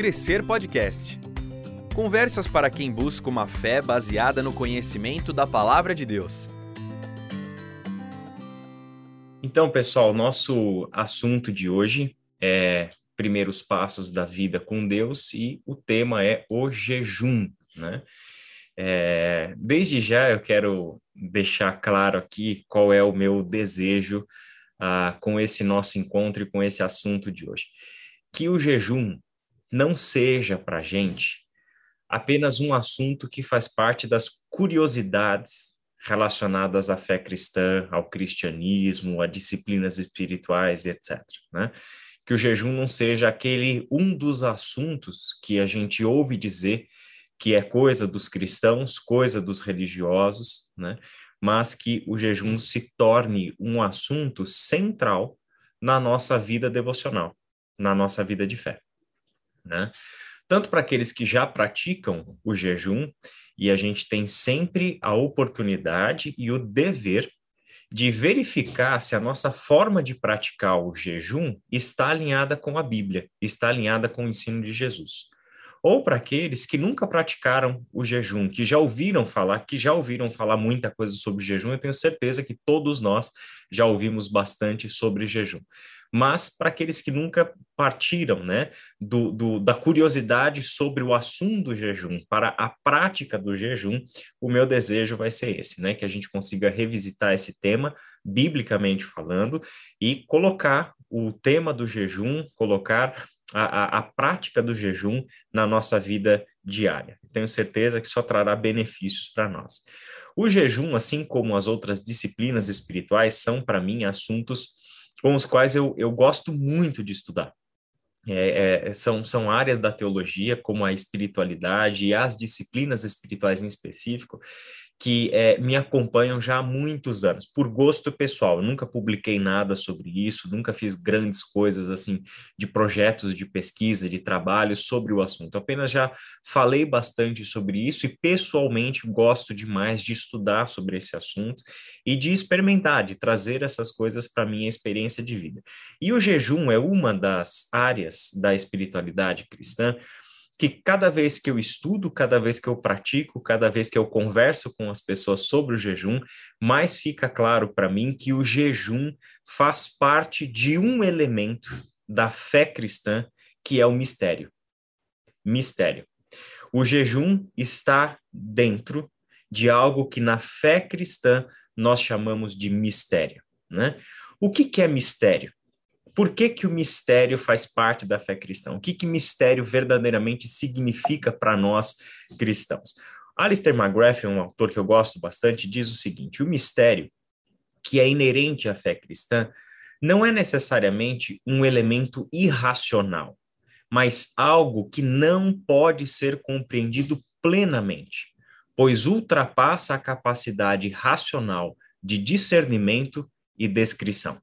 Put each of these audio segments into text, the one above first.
Crescer Podcast. Conversas para quem busca uma fé baseada no conhecimento da palavra de Deus. Então, pessoal, nosso assunto de hoje é primeiros passos da vida com Deus e o tema é o jejum, né? É, desde já eu quero deixar claro aqui qual é o meu desejo ah, com esse nosso encontro e com esse assunto de hoje. Que o jejum não seja para a gente apenas um assunto que faz parte das curiosidades relacionadas à fé cristã, ao cristianismo, a disciplinas espirituais, etc. Né? Que o jejum não seja aquele um dos assuntos que a gente ouve dizer que é coisa dos cristãos, coisa dos religiosos, né? mas que o jejum se torne um assunto central na nossa vida devocional, na nossa vida de fé. Né? Tanto para aqueles que já praticam o jejum, e a gente tem sempre a oportunidade e o dever de verificar se a nossa forma de praticar o jejum está alinhada com a Bíblia, está alinhada com o ensino de Jesus ou para aqueles que nunca praticaram o jejum, que já ouviram falar, que já ouviram falar muita coisa sobre jejum, eu tenho certeza que todos nós já ouvimos bastante sobre jejum. Mas para aqueles que nunca partiram né, do, do, da curiosidade sobre o assunto do jejum, para a prática do jejum, o meu desejo vai ser esse, né? Que a gente consiga revisitar esse tema, biblicamente falando, e colocar o tema do jejum, colocar a, a, a prática do jejum na nossa vida diária. Tenho certeza que só trará benefícios para nós. O jejum, assim como as outras disciplinas espirituais, são para mim assuntos com os quais eu, eu gosto muito de estudar. É, é, são, são áreas da teologia, como a espiritualidade e as disciplinas espirituais em específico, que é, me acompanham já há muitos anos, por gosto pessoal. Eu nunca publiquei nada sobre isso, nunca fiz grandes coisas assim de projetos de pesquisa, de trabalho sobre o assunto. Eu apenas já falei bastante sobre isso e pessoalmente gosto demais de estudar sobre esse assunto e de experimentar, de trazer essas coisas para minha experiência de vida. E o jejum é uma das áreas da espiritualidade cristã que cada vez que eu estudo, cada vez que eu pratico, cada vez que eu converso com as pessoas sobre o jejum, mais fica claro para mim que o jejum faz parte de um elemento da fé cristã que é o mistério. Mistério. O jejum está dentro de algo que na fé cristã nós chamamos de mistério. Né? O que, que é mistério? Por que, que o mistério faz parte da fé cristã? O que, que mistério verdadeiramente significa para nós cristãos? Alistair McGrath, um autor que eu gosto bastante, diz o seguinte: o mistério, que é inerente à fé cristã, não é necessariamente um elemento irracional, mas algo que não pode ser compreendido plenamente, pois ultrapassa a capacidade racional de discernimento e descrição.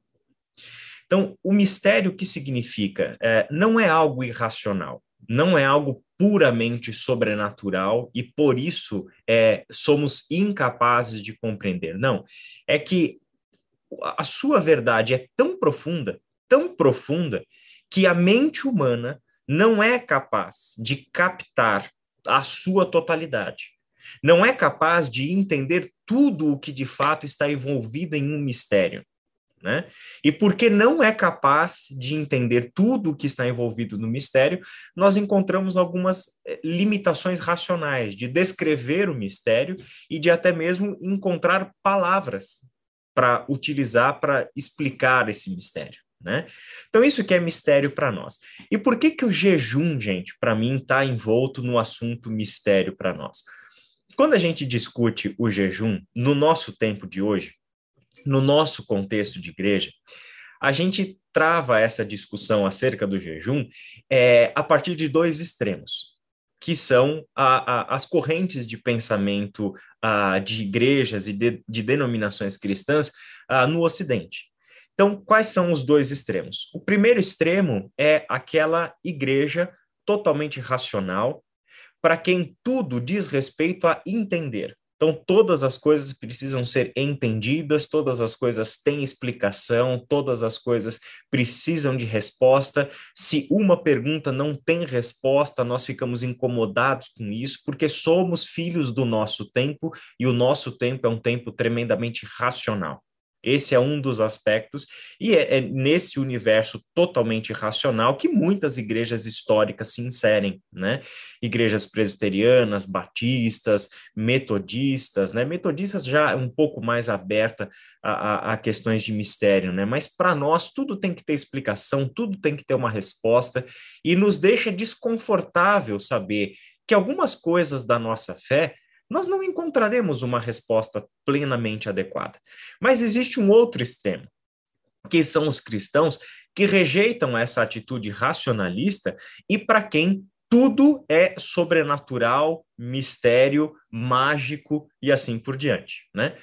Então, o mistério que significa é, não é algo irracional, não é algo puramente sobrenatural e por isso é, somos incapazes de compreender. Não, é que a sua verdade é tão profunda, tão profunda, que a mente humana não é capaz de captar a sua totalidade. Não é capaz de entender tudo o que de fato está envolvido em um mistério né? E porque não é capaz de entender tudo o que está envolvido no mistério, nós encontramos algumas eh, limitações racionais de descrever o mistério e de até mesmo encontrar palavras para utilizar para explicar esse mistério. Né? Então, isso que é mistério para nós. E por que, que o jejum, gente, para mim, está envolto no assunto mistério para nós? Quando a gente discute o jejum, no nosso tempo de hoje, no nosso contexto de igreja, a gente trava essa discussão acerca do jejum é, a partir de dois extremos, que são a, a, as correntes de pensamento a, de igrejas e de, de denominações cristãs no Ocidente. Então, quais são os dois extremos? O primeiro extremo é aquela igreja totalmente racional, para quem tudo diz respeito a entender, Então, todas as coisas precisam ser entendidas, todas as coisas têm explicação, todas as coisas precisam de resposta. Se uma pergunta não tem resposta, nós ficamos incomodados com isso, porque somos filhos do nosso tempo e o nosso tempo é um tempo tremendamente racional. Esse é um dos aspectos, e é, é, nesse universo totalmente racional que muitas igrejas históricas se inserem, né? Igrejas presbiterianas, batistas, metodistas, né? Metodistas já um pouco mais aberta a, a, a questões de mistério, né? Mas para nós tudo tem que ter explicação, tudo tem que ter uma resposta, e nos deixa desconfortável saber que algumas coisas da nossa fé nós não encontraremos uma resposta plenamente adequada. Mas existe um outro extremo, que são os cristãos que rejeitam essa atitude racionalista e para quem tudo é sobrenatural, mistério, mágico e assim por diante, né?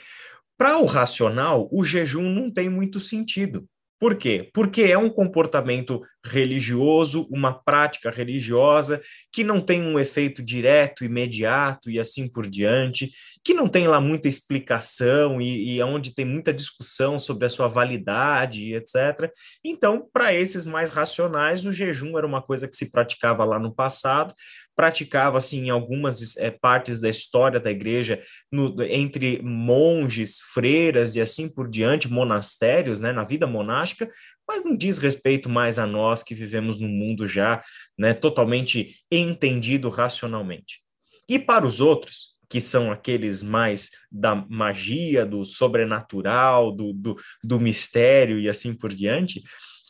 Para o racional, o jejum não tem muito sentido. Por quê? Porque é um comportamento religioso, uma prática religiosa que não tem um efeito direto, imediato e assim por diante, que não tem lá muita explicação e, e onde tem muita discussão sobre a sua validade, etc. Então, para esses mais racionais, o jejum era uma coisa que se praticava lá no passado, praticava assim em algumas é, partes da história da igreja no, entre monges, freiras e assim por diante, monastérios, né, na vida monástica, mas não diz respeito mais a nós que vivemos num mundo já, né, totalmente entendido racionalmente. E para os outros, que são aqueles mais da magia, do sobrenatural, do, do, do mistério e assim por diante,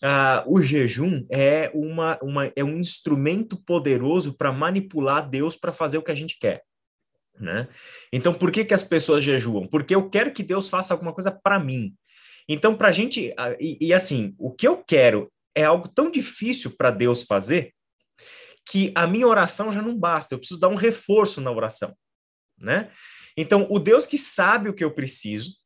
ah, o jejum é, uma, uma, é um instrumento poderoso para manipular Deus para fazer o que a gente quer. Né? Então, por que, que as pessoas jejuam? Porque eu quero que Deus faça alguma coisa para mim. Então, para a gente. Ah, e, e, assim, o que eu quero é algo tão difícil para Deus fazer que a minha oração já não basta. Eu preciso dar um reforço na oração. Né? Então, o Deus que sabe o que eu preciso,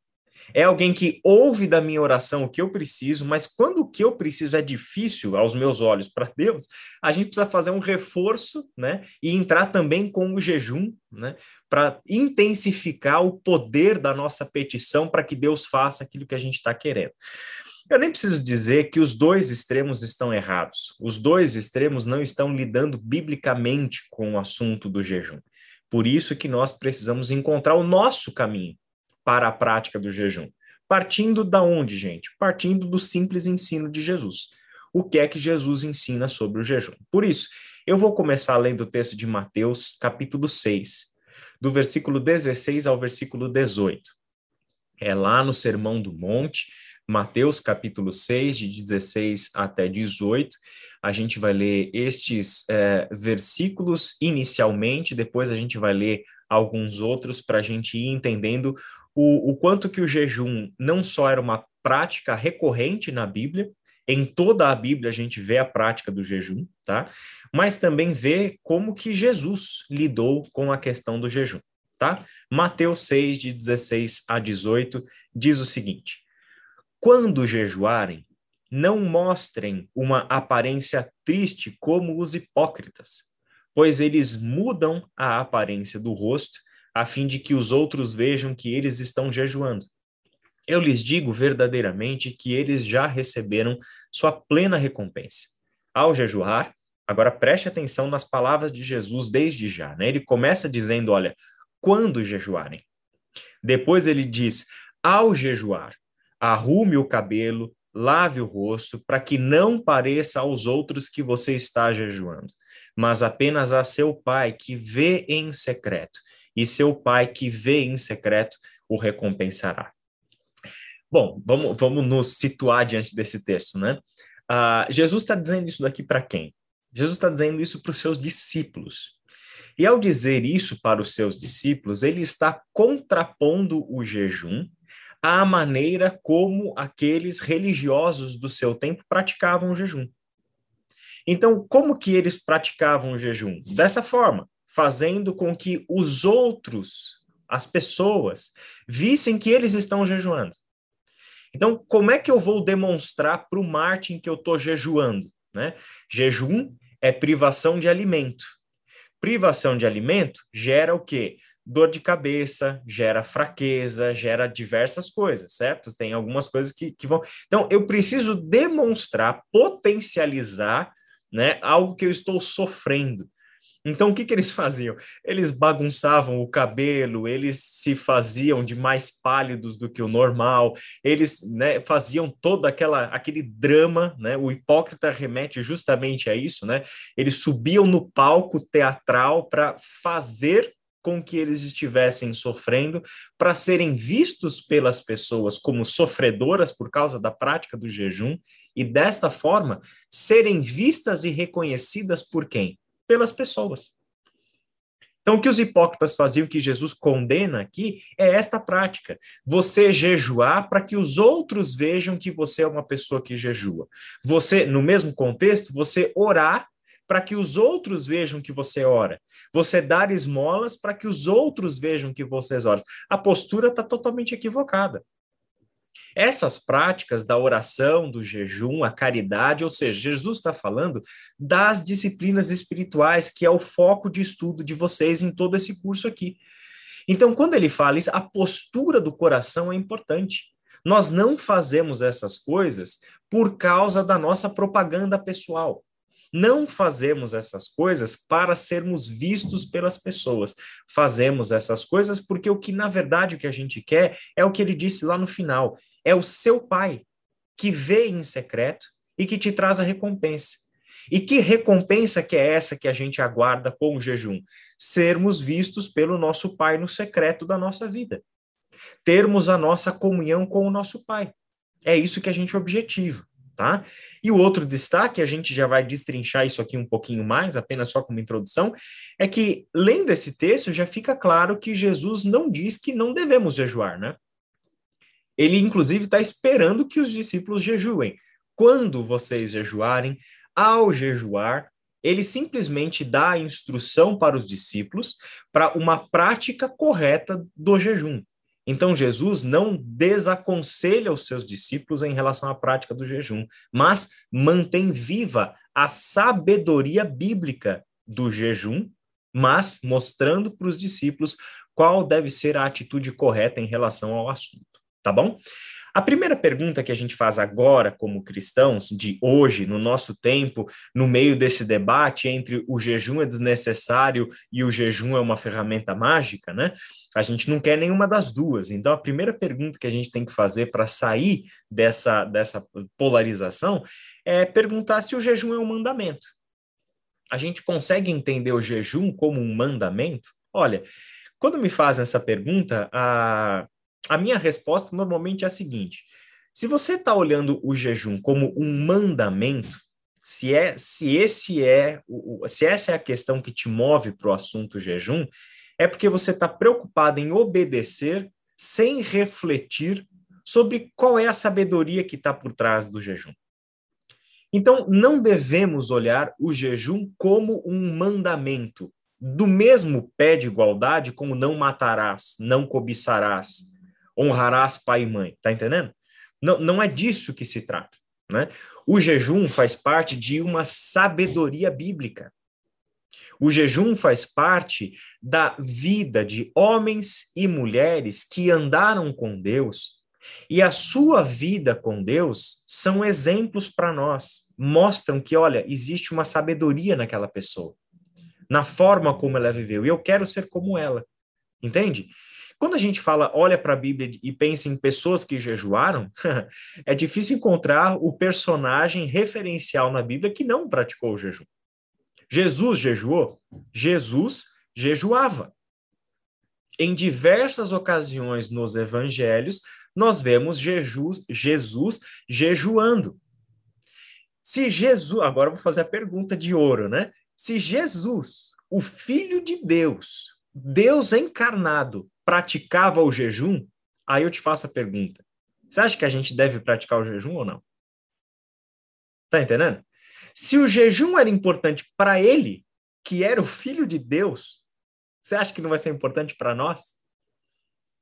é alguém que ouve da minha oração o que eu preciso, mas quando o que eu preciso é difícil aos meus olhos para Deus, a gente precisa fazer um reforço, né? E entrar também com o jejum, né? Para intensificar o poder da nossa petição para que Deus faça aquilo que a gente está querendo. Eu nem preciso dizer que os dois extremos estão errados. Os dois extremos não estão lidando biblicamente com o assunto do jejum. Por isso que nós precisamos encontrar o nosso caminho para a prática do jejum. Partindo da onde, gente? Partindo do simples ensino de Jesus. O que é que Jesus ensina sobre o jejum? Por isso, eu vou começar lendo o texto de Mateus, capítulo 6, do versículo 16 ao versículo 18. É lá no Sermão do Monte, Mateus capítulo 6, de 16 até 18. A gente vai ler estes é, versículos inicialmente, depois a gente vai ler alguns outros para a gente ir entendendo o, o quanto que o jejum não só era uma prática recorrente na Bíblia, em toda a Bíblia a gente vê a prática do jejum, tá? Mas também vê como que Jesus lidou com a questão do jejum, tá? Mateus 6, de 16 a 18, diz o seguinte: Quando jejuarem, não mostrem uma aparência triste como os hipócritas, pois eles mudam a aparência do rosto a fim de que os outros vejam que eles estão jejuando. Eu lhes digo verdadeiramente que eles já receberam sua plena recompensa. Ao jejuar, agora preste atenção nas palavras de Jesus desde já, né? Ele começa dizendo, olha, quando jejuarem. Depois ele diz, ao jejuar, arrume o cabelo, lave o rosto, para que não pareça aos outros que você está jejuando, mas apenas a seu pai que vê em secreto e seu pai que vê em secreto o recompensará. Bom, vamos, vamos nos situar diante desse texto, né? Uh, Jesus está dizendo isso daqui para quem? Jesus está dizendo isso para os seus discípulos. E ao dizer isso para os seus discípulos, ele está contrapondo o jejum à maneira como aqueles religiosos do seu tempo praticavam o jejum. Então, como que eles praticavam o jejum? Dessa forma, fazendo com que os outros, as pessoas, vissem que eles estão jejuando. Então, como é que eu vou demonstrar para o Martin que eu estou jejuando? Né? Jejum é privação de alimento. Privação de alimento gera o quê? dor de cabeça, gera fraqueza, gera diversas coisas, certo? Tem algumas coisas que, que vão. Então, eu preciso demonstrar, potencializar né, algo que eu estou sofrendo. Então, o que, que eles faziam? Eles bagunçavam o cabelo, eles se faziam de mais pálidos do que o normal, eles né, faziam todo aquela, aquele drama, né? O hipócrita remete justamente a isso, né? Eles subiam no palco teatral para fazer com que eles estivessem sofrendo, para serem vistos pelas pessoas como sofredoras por causa da prática do jejum, e desta forma serem vistas e reconhecidas por quem? Pelas pessoas. Então, o que os hipócritas faziam, que Jesus condena aqui, é esta prática. Você jejuar para que os outros vejam que você é uma pessoa que jejua. Você, no mesmo contexto, você orar para que os outros vejam que você ora. Você dar esmolas para que os outros vejam que vocês oram. A postura está totalmente equivocada. Essas práticas da oração, do jejum, a caridade, ou seja, Jesus está falando das disciplinas espirituais, que é o foco de estudo de vocês em todo esse curso aqui. Então, quando ele fala isso, a postura do coração é importante. Nós não fazemos essas coisas por causa da nossa propaganda pessoal. Não fazemos essas coisas para sermos vistos pelas pessoas. Fazemos essas coisas porque o que, na verdade, o que a gente quer é o que ele disse lá no final é o seu pai que vê em secreto e que te traz a recompensa. E que recompensa que é essa que a gente aguarda com o jejum? Sermos vistos pelo nosso pai no secreto da nossa vida. Termos a nossa comunhão com o nosso pai. É isso que a gente objetiva, tá? E o outro destaque, a gente já vai destrinchar isso aqui um pouquinho mais, apenas só como introdução, é que lendo esse texto já fica claro que Jesus não diz que não devemos jejuar, né? Ele, inclusive, está esperando que os discípulos jejuem. Quando vocês jejuarem, ao jejuar, ele simplesmente dá a instrução para os discípulos para uma prática correta do jejum. Então, Jesus não desaconselha os seus discípulos em relação à prática do jejum, mas mantém viva a sabedoria bíblica do jejum, mas mostrando para os discípulos qual deve ser a atitude correta em relação ao assunto tá bom? A primeira pergunta que a gente faz agora, como cristãos, de hoje, no nosso tempo, no meio desse debate entre o jejum é desnecessário e o jejum é uma ferramenta mágica, né? A gente não quer nenhuma das duas. Então, a primeira pergunta que a gente tem que fazer para sair dessa, dessa polarização é perguntar se o jejum é um mandamento. A gente consegue entender o jejum como um mandamento? Olha, quando me fazem essa pergunta, a a minha resposta normalmente é a seguinte: se você está olhando o jejum como um mandamento, se é se esse é se essa é a questão que te move para o assunto jejum, é porque você está preocupado em obedecer sem refletir sobre qual é a sabedoria que está por trás do jejum. Então, não devemos olhar o jejum como um mandamento, do mesmo pé de igualdade como não matarás, não cobiçarás, honrarás pai e mãe, tá entendendo? Não, não é disso que se trata, né? O jejum faz parte de uma sabedoria bíblica. O jejum faz parte da vida de homens e mulheres que andaram com Deus, e a sua vida com Deus são exemplos para nós, mostram que, olha, existe uma sabedoria naquela pessoa, na forma como ela viveu, e eu quero ser como ela, entende? Quando a gente fala, olha para a Bíblia e pensa em pessoas que jejuaram, é difícil encontrar o personagem referencial na Bíblia que não praticou o jejum. Jesus jejuou? Jesus jejuava. Em diversas ocasiões nos evangelhos, nós vemos Jesus, Jesus jejuando. Se Jesus, agora vou fazer a pergunta de ouro, né? Se Jesus, o Filho de Deus, Deus encarnado, praticava o jejum, aí eu te faço a pergunta: você acha que a gente deve praticar o jejum ou não? Tá entendendo? Se o jejum era importante para ele, que era o filho de Deus, você acha que não vai ser importante para nós?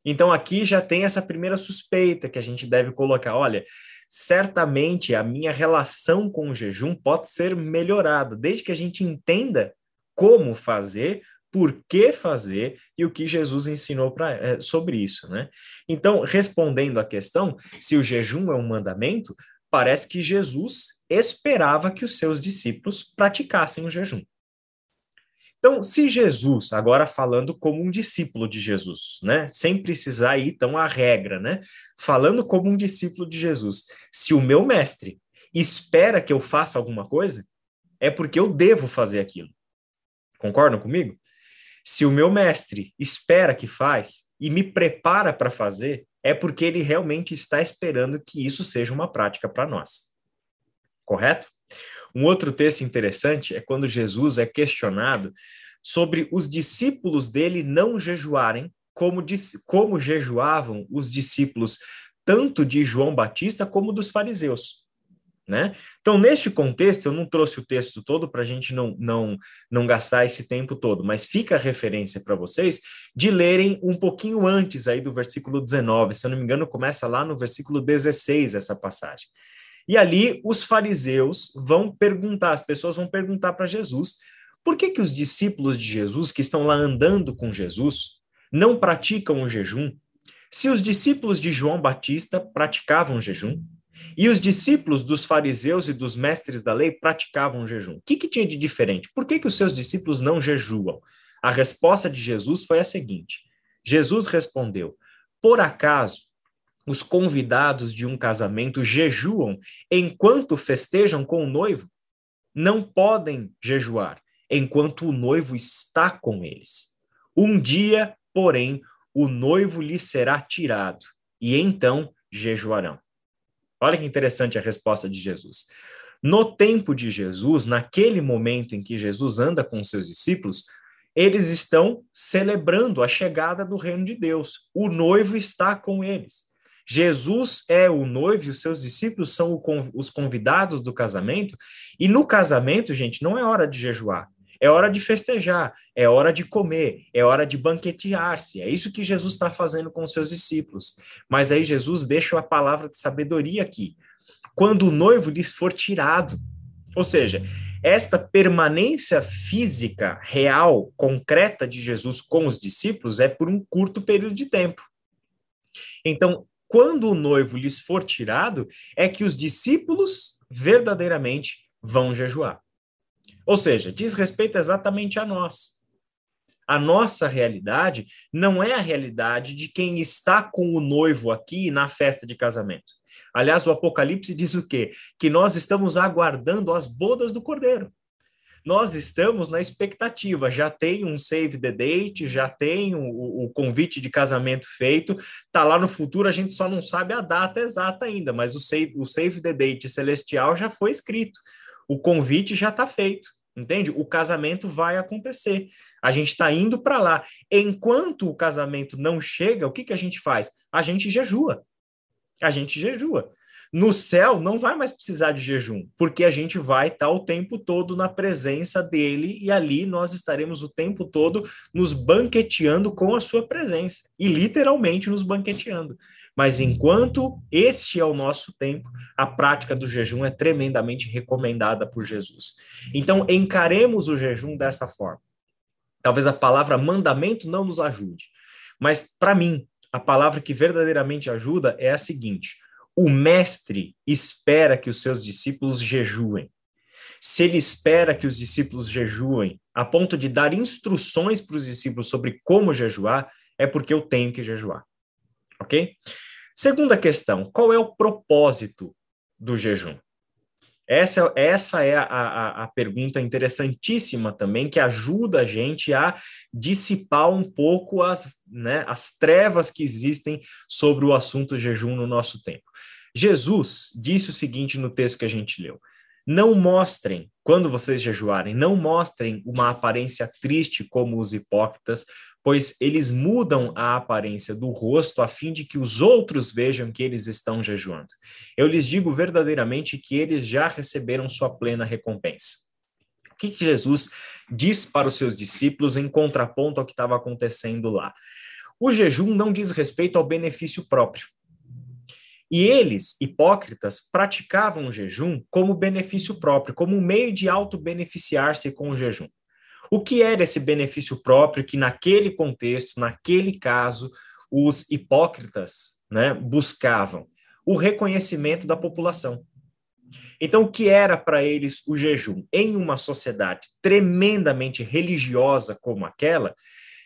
Então aqui já tem essa primeira suspeita que a gente deve colocar. Olha, certamente a minha relação com o jejum pode ser melhorada, desde que a gente entenda como fazer, por que fazer e o que Jesus ensinou pra, é, sobre isso, né? Então, respondendo à questão, se o jejum é um mandamento, parece que Jesus esperava que os seus discípulos praticassem o jejum. Então, se Jesus, agora falando como um discípulo de Jesus, né, sem precisar ir tão à regra, né, falando como um discípulo de Jesus, se o meu mestre espera que eu faça alguma coisa, é porque eu devo fazer aquilo. Concordam comigo? Se o meu mestre espera que faz e me prepara para fazer, é porque ele realmente está esperando que isso seja uma prática para nós. Correto? Um outro texto interessante é quando Jesus é questionado sobre os discípulos dele não jejuarem como, como jejuavam os discípulos tanto de João Batista como dos fariseus. Né? Então, neste contexto, eu não trouxe o texto todo para a gente não, não, não gastar esse tempo todo, mas fica a referência para vocês de lerem um pouquinho antes aí do versículo 19, se eu não me engano, começa lá no versículo 16 essa passagem. E ali os fariseus vão perguntar, as pessoas vão perguntar para Jesus, por que que os discípulos de Jesus que estão lá andando com Jesus não praticam o jejum? Se os discípulos de João Batista praticavam jejum, e os discípulos dos fariseus e dos mestres da lei praticavam jejum. O que, que tinha de diferente? Por que, que os seus discípulos não jejuam? A resposta de Jesus foi a seguinte: Jesus respondeu: Por acaso os convidados de um casamento jejuam enquanto festejam com o noivo? Não podem jejuar enquanto o noivo está com eles. Um dia, porém, o noivo lhes será tirado, e então jejuarão. Olha que interessante a resposta de Jesus. No tempo de Jesus, naquele momento em que Jesus anda com seus discípulos, eles estão celebrando a chegada do reino de Deus. O noivo está com eles. Jesus é o noivo e os seus discípulos são os convidados do casamento. E no casamento, gente, não é hora de jejuar. É hora de festejar, é hora de comer, é hora de banquetear-se. É isso que Jesus está fazendo com os seus discípulos. Mas aí Jesus deixa a palavra de sabedoria aqui. Quando o noivo lhes for tirado, ou seja, esta permanência física, real, concreta de Jesus com os discípulos é por um curto período de tempo. Então, quando o noivo lhes for tirado, é que os discípulos verdadeiramente vão jejuar. Ou seja, diz respeito exatamente a nós. A nossa realidade não é a realidade de quem está com o noivo aqui na festa de casamento. Aliás, o Apocalipse diz o quê? Que nós estamos aguardando as bodas do Cordeiro. Nós estamos na expectativa, já tem um save the date, já tem o, o convite de casamento feito, tá lá no futuro, a gente só não sabe a data exata ainda, mas o save, o save the date celestial já foi escrito, o convite já está feito. Entende? O casamento vai acontecer. A gente está indo para lá. Enquanto o casamento não chega, o que, que a gente faz? A gente jejua. A gente jejua. No céu não vai mais precisar de jejum, porque a gente vai estar tá o tempo todo na presença dele e ali nós estaremos o tempo todo nos banqueteando com a sua presença e literalmente nos banqueteando. Mas enquanto este é o nosso tempo, a prática do jejum é tremendamente recomendada por Jesus. Então, encaremos o jejum dessa forma. Talvez a palavra mandamento não nos ajude, mas para mim, a palavra que verdadeiramente ajuda é a seguinte: o mestre espera que os seus discípulos jejuem. Se ele espera que os discípulos jejuem, a ponto de dar instruções para os discípulos sobre como jejuar, é porque eu tenho que jejuar. Ok? Segunda questão: qual é o propósito do jejum? Essa, essa é a, a, a, pergunta interessantíssima também, que ajuda a gente a dissipar um pouco as, né, as trevas que existem sobre o assunto jejum no nosso tempo. Jesus disse o seguinte no texto que a gente leu: Não mostrem, quando vocês jejuarem, não mostrem uma aparência triste como os hipócritas, pois eles mudam a aparência do rosto a fim de que os outros vejam que eles estão jejuando. Eu lhes digo verdadeiramente que eles já receberam sua plena recompensa. O que, que Jesus diz para os seus discípulos em contraponto ao que estava acontecendo lá? O jejum não diz respeito ao benefício próprio. E eles, hipócritas, praticavam o jejum como benefício próprio, como um meio de auto-beneficiar-se com o jejum. O que era esse benefício próprio que, naquele contexto, naquele caso, os hipócritas né, buscavam? O reconhecimento da população. Então, o que era para eles o jejum? Em uma sociedade tremendamente religiosa como aquela,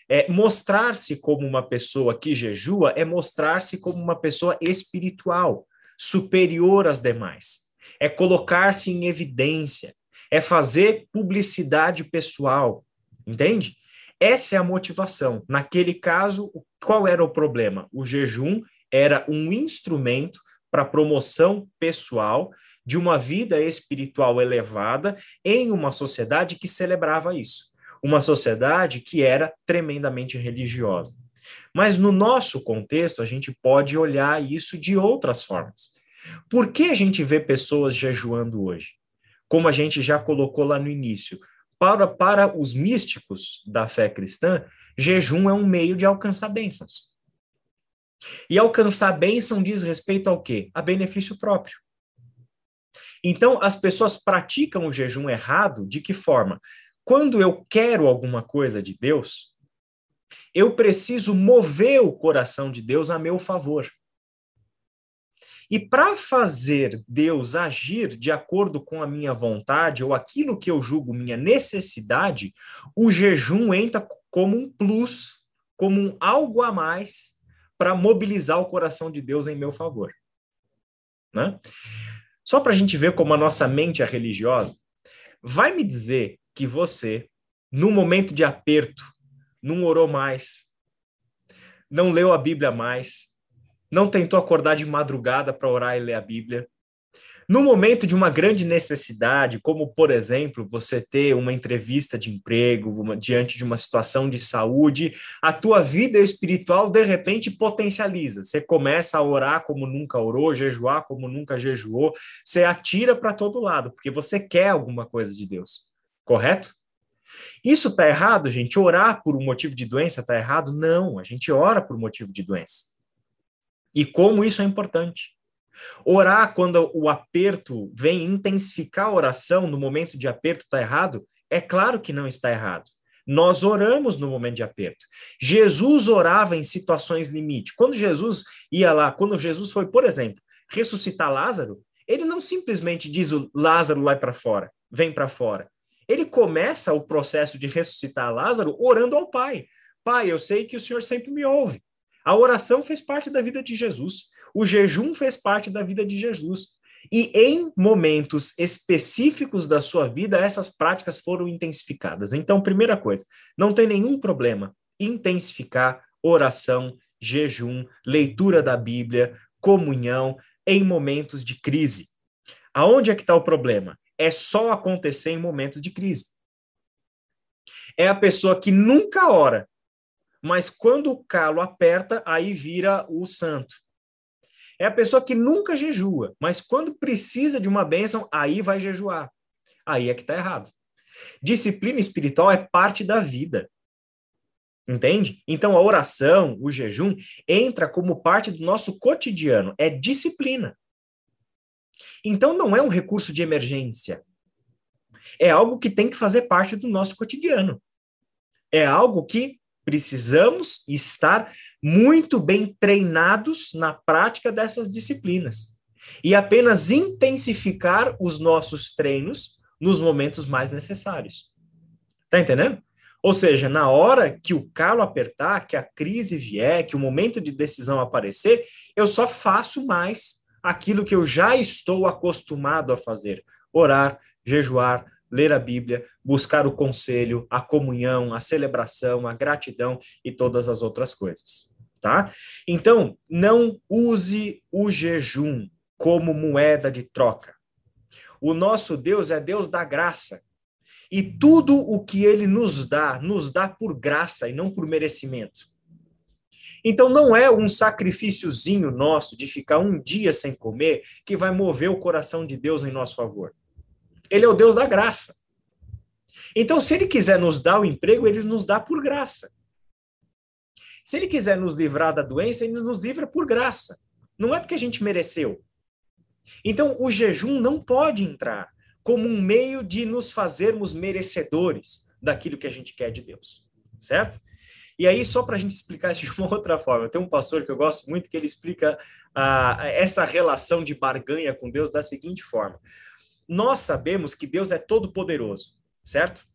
é, mostrar-se como uma pessoa que jejua é mostrar-se como uma pessoa espiritual, superior às demais. É colocar-se em evidência, é fazer publicidade pessoal, entende? Essa é a motivação. Naquele caso, qual era o problema? O jejum era um instrumento para promoção pessoal de uma vida espiritual elevada em uma sociedade que celebrava isso. Uma sociedade que era tremendamente religiosa. Mas no nosso contexto, a gente pode olhar isso de outras formas. Por que a gente vê pessoas jejuando hoje? Como a gente já colocou lá no início, para, para os místicos da fé cristã, jejum é um meio de alcançar bênçãos. E alcançar bênção diz respeito ao quê? A benefício próprio. Então, as pessoas praticam o jejum errado de que forma? Quando eu quero alguma coisa de Deus, eu preciso mover o coração de Deus a meu favor. E para fazer Deus agir de acordo com a minha vontade ou aquilo que eu julgo minha necessidade, o jejum entra como um plus, como um algo a mais para mobilizar o coração de Deus em meu favor. Né? Só para a gente ver como a nossa mente é religiosa, vai me dizer que você, no momento de aperto, não orou mais, não leu a Bíblia mais, não tentou acordar de madrugada para orar e ler a Bíblia, no momento de uma grande necessidade, como, por exemplo, você ter uma entrevista de emprego, uma, diante de uma situação de saúde, a tua vida espiritual, de repente, potencializa. Você começa a orar como nunca orou, jejuar como nunca jejuou, você atira para todo lado, porque você quer alguma coisa de Deus, correto? Isso está errado, gente? Orar por um motivo de doença está errado? Não, a gente ora por motivo de doença. E como isso é importante. Orar quando o aperto vem intensificar a oração no momento de aperto está errado? É claro que não está errado. Nós oramos no momento de aperto. Jesus orava em situações limite. Quando Jesus ia lá, quando Jesus foi, por exemplo, ressuscitar Lázaro, ele não simplesmente diz o Lázaro lá para fora, vem para fora. Ele começa o processo de ressuscitar Lázaro orando ao Pai. Pai, eu sei que o Senhor sempre me ouve. A oração fez parte da vida de Jesus. O jejum fez parte da vida de Jesus. E em momentos específicos da sua vida, essas práticas foram intensificadas. Então, primeira coisa, não tem nenhum problema intensificar oração, jejum, leitura da Bíblia, comunhão em momentos de crise. Aonde é que está o problema? É só acontecer em momentos de crise. É a pessoa que nunca ora, mas quando o calo aperta, aí vira o santo. É a pessoa que nunca jejua, mas quando precisa de uma bênção, aí vai jejuar. Aí é que está errado. Disciplina espiritual é parte da vida. Entende? Então a oração, o jejum, entra como parte do nosso cotidiano, é disciplina. Então não é um recurso de emergência. É algo que tem que fazer parte do nosso cotidiano. É algo que precisamos estar muito bem treinados na prática dessas disciplinas e apenas intensificar os nossos treinos nos momentos mais necessários. Tá entendendo? Ou seja, na hora que o calo apertar, que a crise vier, que o momento de decisão aparecer, eu só faço mais aquilo que eu já estou acostumado a fazer: orar, jejuar, ler a Bíblia, buscar o conselho, a comunhão, a celebração, a gratidão e todas as outras coisas, tá? Então, não use o jejum como moeda de troca. O nosso Deus é Deus da graça. E tudo o que ele nos dá, nos dá por graça e não por merecimento. Então não é um sacrifíciozinho nosso de ficar um dia sem comer que vai mover o coração de Deus em nosso favor. Ele é o Deus da graça. Então, se ele quiser nos dar o emprego, ele nos dá por graça. Se ele quiser nos livrar da doença, ele nos livra por graça. Não é porque a gente mereceu. Então, o jejum não pode entrar como um meio de nos fazermos merecedores. daquilo que a gente quer de Deus, certo? E aí, só para a gente explicar isso de uma outra forma, tem um pastor que eu gosto muito que ele explica ah, essa relação de barganha com Deus da seguinte forma: nós sabemos que Deus é todo-poderoso, certo?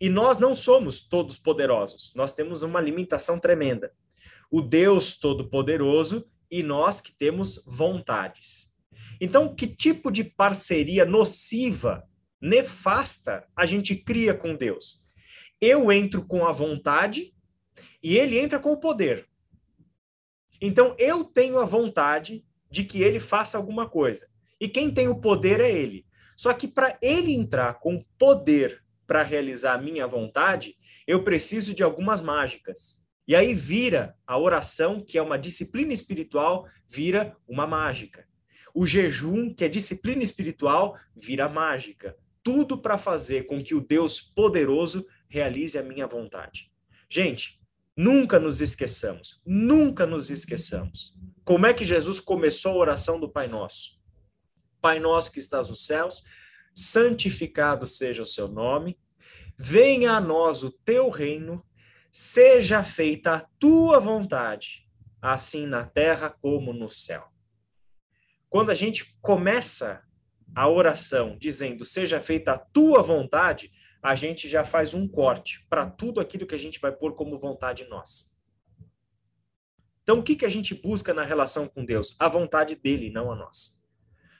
E nós não somos todos poderosos, nós temos uma limitação tremenda. O Deus todo-poderoso e nós que temos vontades. Então, que tipo de parceria nociva, nefasta, a gente cria com Deus? Eu entro com a vontade e ele entra com o poder. Então, eu tenho a vontade de que ele faça alguma coisa. E quem tem o poder é ele. Só que para ele entrar com poder para realizar a minha vontade, eu preciso de algumas mágicas. E aí vira a oração, que é uma disciplina espiritual, vira uma mágica. O jejum, que é disciplina espiritual, vira mágica. Tudo para fazer com que o Deus poderoso realize a minha vontade. Gente, nunca nos esqueçamos, nunca nos esqueçamos. Como é que Jesus começou a oração do Pai Nosso? Pai Nosso que estás nos céus, santificado seja o seu nome, venha a nós o teu reino, seja feita a tua vontade, assim na terra como no céu. Quando a gente começa a oração dizendo seja feita a tua vontade, a gente já faz um corte para tudo aquilo que a gente vai pôr como vontade nossa. Então, o que, que a gente busca na relação com Deus? A vontade dele, não a nossa.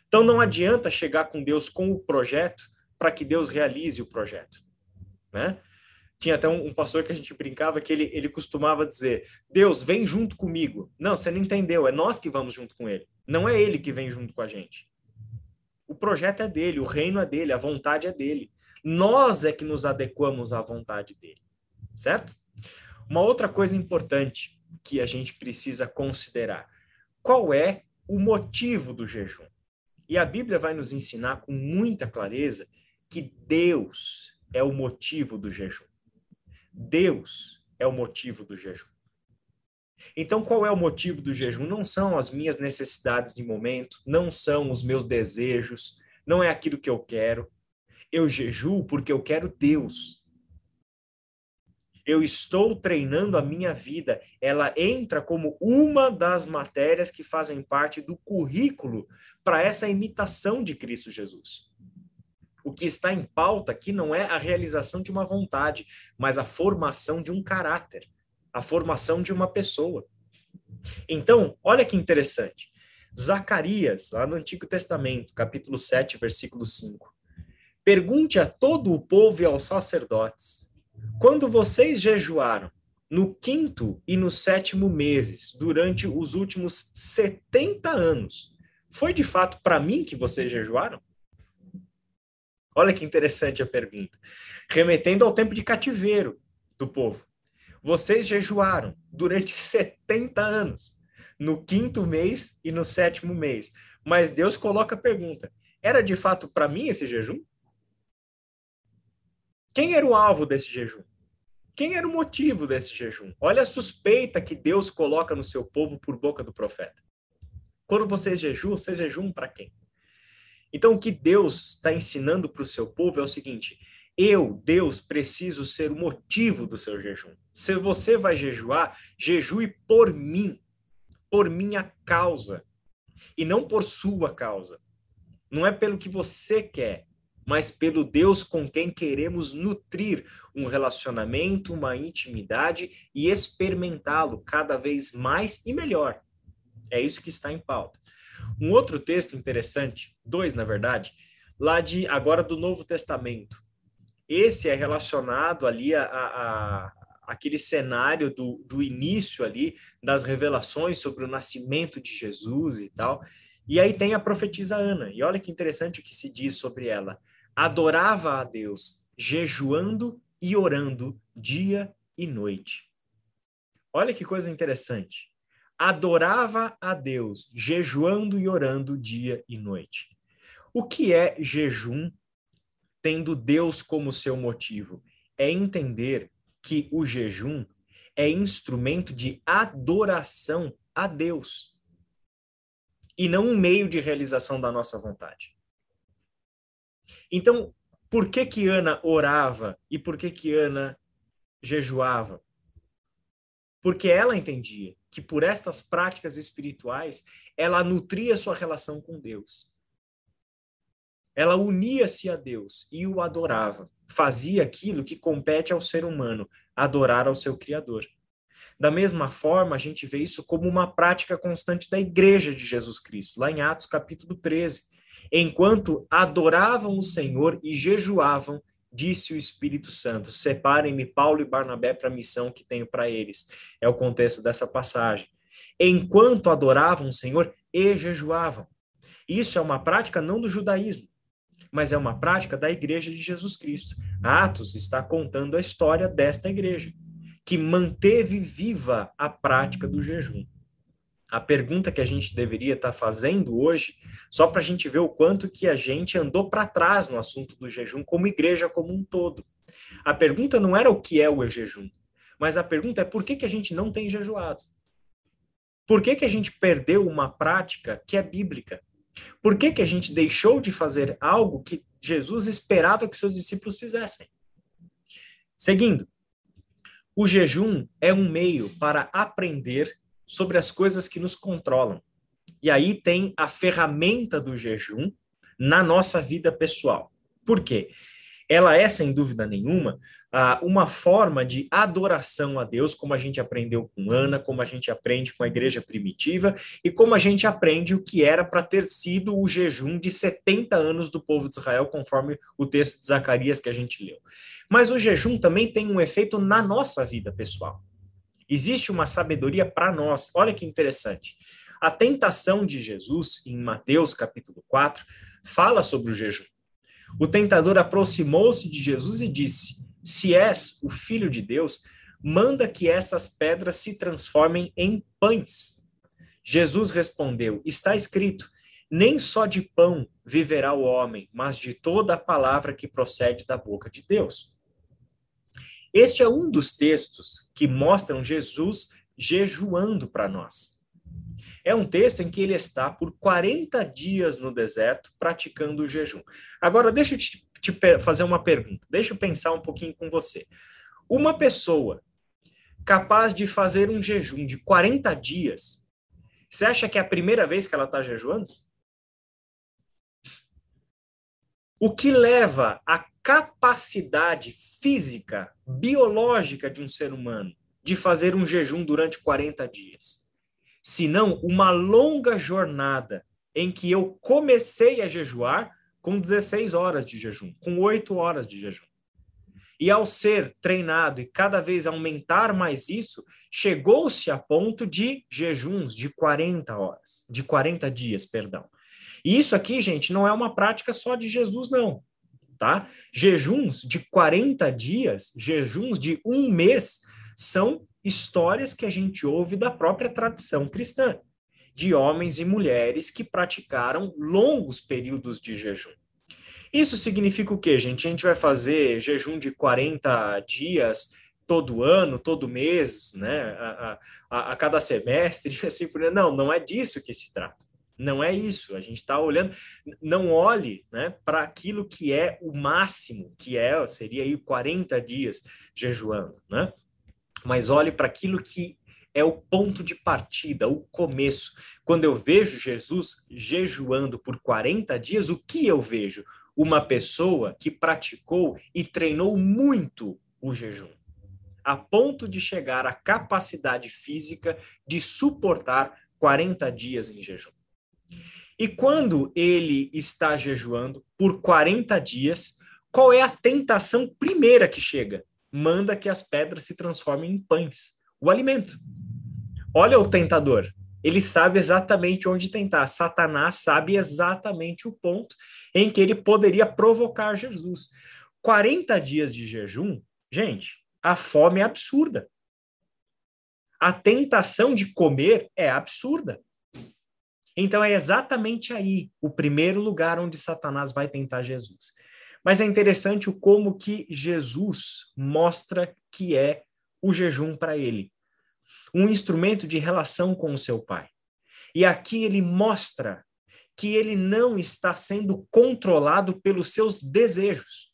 Então, não adianta chegar com Deus com o projeto para que Deus realize o projeto. Né? Tinha até um, um, pastor que a gente brincava que ele, ele costumava dizer: Deus, vem junto comigo. Não, você não entendeu, é nós que vamos junto com ele. Não é ele que vem junto com a gente. O projeto é dele, o reino é dele, a vontade é dele. Nós é que nos adequamos à vontade dele. Certo? Uma outra coisa importante que a gente precisa considerar: qual é o motivo do jejum? E a Bíblia vai nos ensinar com muita clareza que Deus é o motivo do jejum. Deus é o motivo do jejum. Então, qual é o motivo do jejum? Não são as minhas necessidades de momento, não são os meus desejos, não é aquilo que eu quero. Eu jejuo porque eu quero Deus. Eu estou treinando a minha vida. Ela entra como uma das matérias que fazem parte do currículo para essa imitação de Cristo Jesus. O que está em pauta aqui não é a realização de uma vontade, mas a formação de um caráter, a formação de uma pessoa. Então, olha que interessante. Zacarias, lá no Antigo Testamento, capítulo 7, versículo 5. Pergunte a todo o povo e aos sacerdotes: quando vocês jejuaram, no quinto e no sétimo meses, durante os últimos 70 anos, foi de fato para mim que vocês jejuaram? Olha que interessante a pergunta. Remetendo ao tempo de cativeiro do povo. Vocês jejuaram durante 70 anos, no quinto mês e no sétimo mês. Mas Deus coloca a pergunta: era de fato para mim esse jejum? Quem era o alvo desse jejum? Quem era o motivo desse jejum? Olha a suspeita que Deus coloca no seu povo por boca do profeta. Quando vocês jejuam, vocês jejuam para quem? Então, o que Deus está ensinando para o seu povo é o seguinte: eu, Deus, preciso ser o motivo do seu jejum. Se você vai jejuar, jejue por mim, por minha causa, e não por sua causa. Não é pelo que você quer, mas pelo Deus com quem queremos nutrir um relacionamento, uma intimidade e experimentá-lo cada vez mais e melhor. É isso que está em pauta. Um outro texto interessante, dois na verdade, lá de agora do Novo Testamento. Esse é relacionado ali a, a, a aquele cenário do, do início ali das revelações sobre o nascimento de Jesus e tal. E aí tem a profetisa Ana. E olha que interessante o que se diz sobre ela. Adorava a Deus, jejuando e orando dia e noite. Olha que coisa interessante adorava a Deus, jejuando e orando dia e noite. O que é jejum tendo Deus como seu motivo? É entender que o jejum é instrumento de adoração a Deus e não um meio de realização da nossa vontade. Então, por que que Ana orava e por que que Ana jejuava? Porque ela entendia que por estas práticas espirituais ela nutria sua relação com Deus. Ela unia-se a Deus e o adorava. Fazia aquilo que compete ao ser humano, adorar ao seu Criador. Da mesma forma, a gente vê isso como uma prática constante da igreja de Jesus Cristo, lá em Atos capítulo 13. Enquanto adoravam o Senhor e jejuavam, disse o Espírito Santo: Separem-me Paulo e Barnabé para a missão que tenho para eles. É o contexto dessa passagem. Enquanto adoravam o Senhor e jejuavam. Isso é uma prática não do judaísmo, mas é uma prática da igreja de Jesus Cristo. Atos está contando a história desta igreja que manteve viva a prática do jejum. A pergunta que a gente deveria estar fazendo hoje, só para a gente ver o quanto que a gente andou para trás no assunto do jejum como igreja como um todo. A pergunta não era o que é o jejum, mas a pergunta é por que, que a gente não tem jejuado? Por que, que a gente perdeu uma prática que é bíblica? Por que, que a gente deixou de fazer algo que Jesus esperava que seus discípulos fizessem? Seguindo, o jejum é um meio para aprender sobre as coisas que nos controlam. E aí tem a ferramenta do jejum na nossa vida pessoal. Por quê? Ela é, sem dúvida nenhuma, uma forma de adoração a Deus, como a gente aprendeu com Ana, como a gente aprende com a igreja primitiva e como a gente aprende o que era para ter sido o jejum de 70 anos do povo de Israel, conforme o texto de Zacarias que a gente leu. Mas o jejum também tem um efeito na nossa vida pessoal. Existe uma sabedoria para nós. Olha que interessante. A tentação de Jesus, em Mateus capítulo 4, fala sobre o jejum. O tentador aproximou-se de Jesus e disse: Se és o filho de Deus, manda que essas pedras se transformem em pães. Jesus respondeu: Está escrito: Nem só de pão viverá o homem, mas de toda a palavra que procede da boca de Deus. Este é um dos textos que mostram Jesus jejuando para nós. É um texto em que ele está por 40 dias no deserto praticando o jejum. Agora, deixa eu te, te fazer uma pergunta, deixa eu pensar um pouquinho com você. Uma pessoa capaz de fazer um jejum de 40 dias, você acha que é a primeira vez que ela está jejuando? O que leva a capacidade física, biológica de um ser humano de fazer um jejum durante 40 dias. Senão uma longa jornada em que eu comecei a jejuar com 16 horas de jejum, com 8 horas de jejum. E ao ser treinado e cada vez aumentar mais isso, chegou-se a ponto de jejuns de 40 horas, de 40 dias, perdão. E isso aqui, gente, não é uma prática só de Jesus, não tá? Jejuns de 40 dias, jejuns de um mês, são histórias que a gente ouve da própria tradição cristã, de homens e mulheres que praticaram longos períodos de jejum. Isso significa o quê, gente? A gente vai fazer jejum de 40 dias todo ano, todo mês, né? A, a, a cada semestre, assim por Não, não é disso que se trata. Não é isso. A gente está olhando. Não olhe né, para aquilo que é o máximo, que é seria aí 40 dias jejuando, né? Mas olhe para aquilo que é o ponto de partida, o começo. Quando eu vejo Jesus jejuando por 40 dias, o que eu vejo? Uma pessoa que praticou e treinou muito o jejum, a ponto de chegar à capacidade física de suportar 40 dias em jejum. E quando ele está jejuando por 40 dias, qual é a tentação primeira que chega? Manda que as pedras se transformem em pães, o alimento. Olha o tentador, ele sabe exatamente onde tentar. Satanás sabe exatamente o ponto em que ele poderia provocar Jesus. 40 dias de jejum, gente, a fome é absurda. A tentação de comer é absurda. Então é exatamente aí o primeiro lugar onde Satanás vai tentar Jesus. Mas é interessante o como que Jesus mostra que é o jejum para ele, um instrumento de relação com o seu pai. E aqui ele mostra que ele não está sendo controlado pelos seus desejos.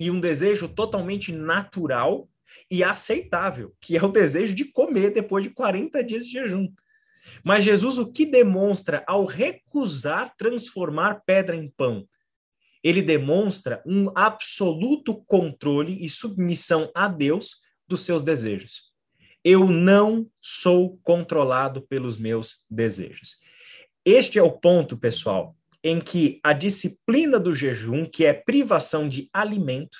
e um desejo totalmente natural e aceitável, que é o desejo de comer depois de 40 dias de jejum. Mas Jesus o que demonstra ao recusar transformar pedra em pão? Ele demonstra um absoluto controle e submissão a Deus dos seus desejos. Eu não sou controlado pelos meus desejos. Este é o ponto, pessoal, em que a disciplina do jejum, que é privação de alimento,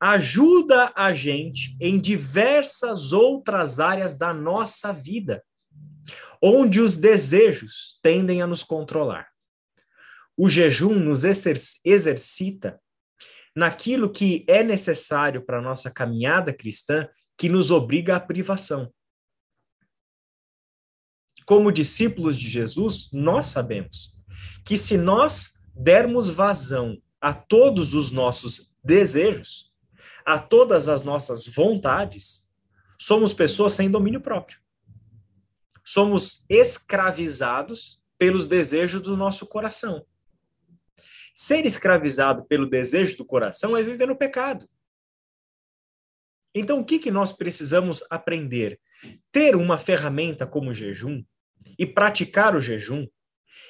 ajuda a gente em diversas outras áreas da nossa vida, onde os desejos tendem a nos controlar. O jejum nos exercita naquilo que é necessário para a nossa caminhada cristã, que nos obriga à privação. Como discípulos de Jesus, nós sabemos que se nós dermos vazão a todos os nossos desejos, a todas as nossas vontades, somos pessoas sem domínio próprio. Somos escravizados pelos desejos do nosso coração. Ser escravizado pelo desejo do coração é viver no pecado. Então, o que, que nós precisamos aprender? Ter uma ferramenta como o jejum e praticar o jejum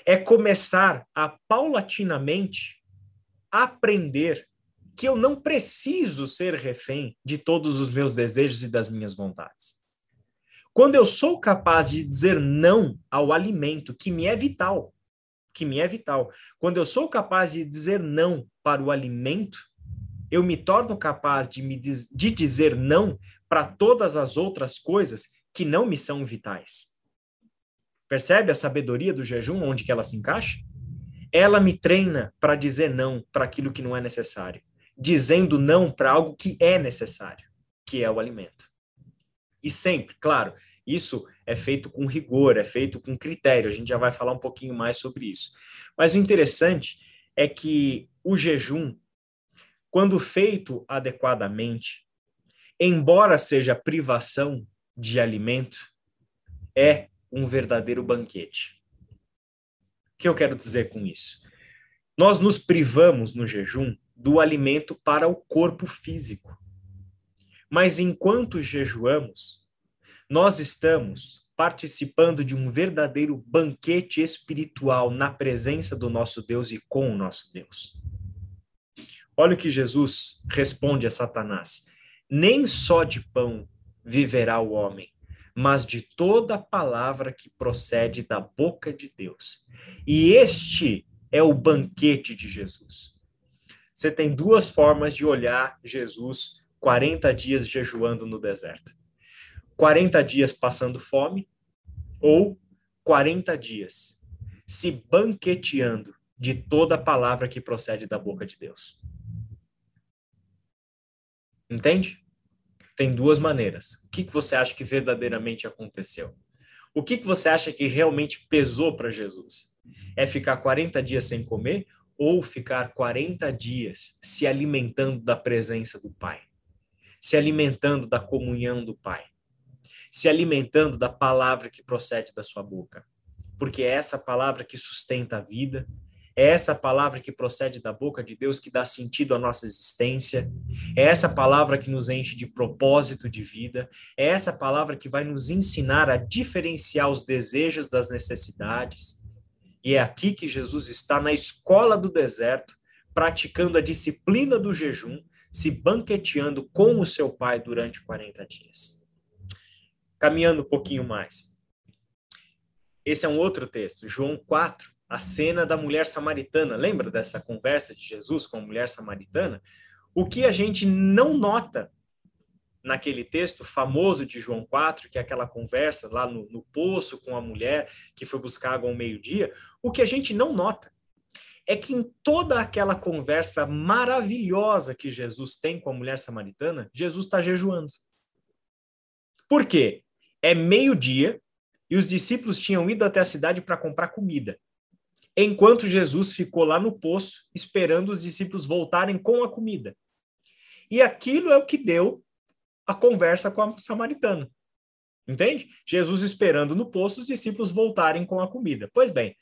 é começar a paulatinamente aprender que eu não preciso ser refém de todos os meus desejos e das minhas vontades. Quando eu sou capaz de dizer não ao alimento que me é vital, que me é vital, quando eu sou capaz de dizer não para o alimento, eu me torno capaz de, me de dizer não para todas as outras coisas que não me são vitais. Percebe a sabedoria do jejum, onde que ela se encaixa? Ela me treina para dizer não para aquilo que não é necessário dizendo não para algo que é necessário, que é o alimento. E sempre, claro, isso é feito com rigor, é feito com critério, a gente já vai falar um pouquinho mais sobre isso. Mas o interessante é que o jejum, quando feito adequadamente, embora seja privação de alimento, é um verdadeiro banquete. O que eu quero dizer com isso? Nós nos privamos no jejum do alimento para o corpo físico. Mas enquanto jejuamos, nós estamos participando de um verdadeiro banquete espiritual na presença do nosso Deus e com o nosso Deus. Olha o que Jesus responde a Satanás: Nem só de pão viverá o homem, mas de toda palavra que procede da boca de Deus. E este é o banquete de Jesus você tem duas formas de olhar Jesus 40 dias jejuando no deserto: 40 dias passando fome ou 40 dias se banqueteando de toda palavra que procede da boca de Deus. Entende? Tem duas maneiras. O que, que você acha que verdadeiramente aconteceu? O que, que você acha que realmente pesou para Jesus? É ficar 40 dias sem comer ou ficar 40 dias se alimentando da presença do Pai, se alimentando da comunhão do Pai, se alimentando da palavra que procede da sua boca. Porque é essa palavra que sustenta a vida, é essa palavra que procede da boca de Deus que dá sentido à nossa existência, é essa palavra que nos enche de propósito de vida, é essa palavra que vai nos ensinar a diferenciar os desejos das necessidades e é aqui que Jesus está na escola do deserto, praticando a disciplina do jejum, se banqueteando com o seu pai durante 40 dias. Caminhando um pouquinho mais. Esse é um outro texto, João 4, a cena da mulher samaritana. Lembra dessa conversa de Jesus com a mulher samaritana? O que a gente não nota naquele texto famoso de João 4, que é aquela conversa lá no, no poço com a mulher que foi buscar água ao meio-dia, o que a gente não nota é que em toda aquela conversa maravilhosa que Jesus tem com a mulher samaritana, Jesus está jejuando. Por quê? É meio-dia e os discípulos tinham ido até a cidade para comprar comida. Enquanto Jesus ficou lá no poço, esperando os discípulos voltarem com a comida. E aquilo é o que deu a conversa com a samaritana. Entende? Jesus esperando no poço os discípulos voltarem com a comida. Pois bem,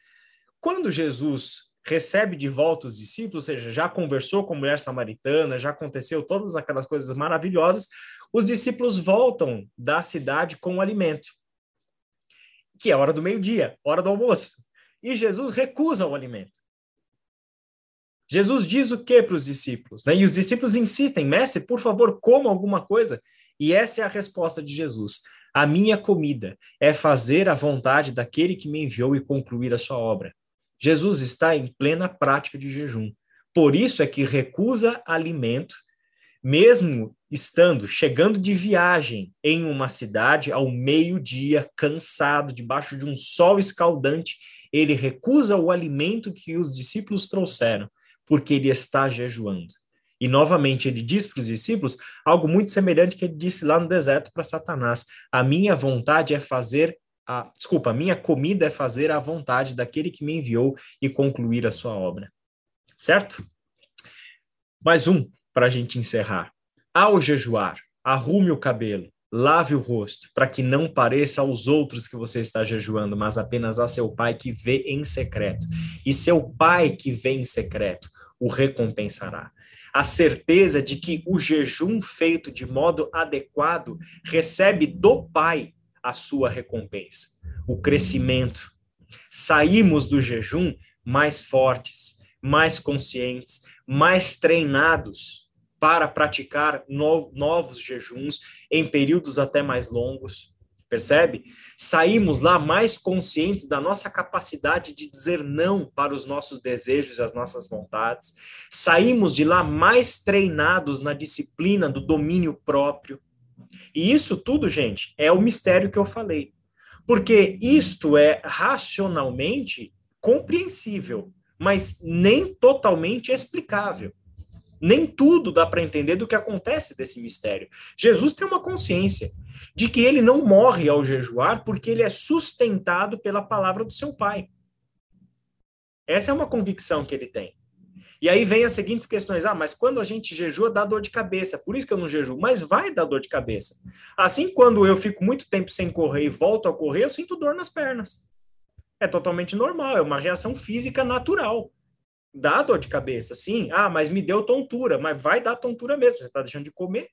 quando Jesus recebe de volta os discípulos, ou seja, já conversou com a mulher samaritana, já aconteceu todas aquelas coisas maravilhosas, os discípulos voltam da cidade com o alimento, que é hora do meio-dia, hora do almoço. E Jesus recusa o alimento. Jesus diz o que para os discípulos? Né? E os discípulos insistem, mestre, por favor, coma alguma coisa. E essa é a resposta de Jesus. A minha comida é fazer a vontade daquele que me enviou e concluir a sua obra. Jesus está em plena prática de jejum. Por isso é que recusa alimento, mesmo estando, chegando de viagem em uma cidade ao meio-dia, cansado, debaixo de um sol escaldante, ele recusa o alimento que os discípulos trouxeram, porque ele está jejuando. E novamente ele diz para os discípulos algo muito semelhante que ele disse lá no deserto para Satanás: A minha vontade é fazer a, desculpa, minha comida é fazer a vontade daquele que me enviou e concluir a sua obra. Certo? Mais um para a gente encerrar. Ao jejuar, arrume o cabelo, lave o rosto, para que não pareça aos outros que você está jejuando, mas apenas a seu pai que vê em secreto. E seu pai que vê em secreto o recompensará a certeza de que o jejum feito de modo adequado recebe do Pai a sua recompensa, o crescimento. Saímos do jejum mais fortes, mais conscientes, mais treinados para praticar no, novos jejuns em períodos até mais longos. Percebe? Saímos lá mais conscientes da nossa capacidade de dizer não para os nossos desejos e as nossas vontades. Saímos de lá mais treinados na disciplina do domínio próprio. E isso tudo, gente, é o mistério que eu falei. Porque isto é racionalmente compreensível, mas nem totalmente explicável. Nem tudo dá para entender do que acontece desse mistério. Jesus tem uma consciência de que ele não morre ao jejuar porque ele é sustentado pela palavra do seu pai. Essa é uma convicção que ele tem. E aí vem as seguintes questões: ah, mas quando a gente jejua dá dor de cabeça, por isso que eu não jejuo, mas vai dar dor de cabeça. Assim, quando eu fico muito tempo sem correr e volto a correr, eu sinto dor nas pernas. É totalmente normal, é uma reação física natural. Dá dor de cabeça, sim. Ah, mas me deu tontura, mas vai dar tontura mesmo. Você está deixando de comer,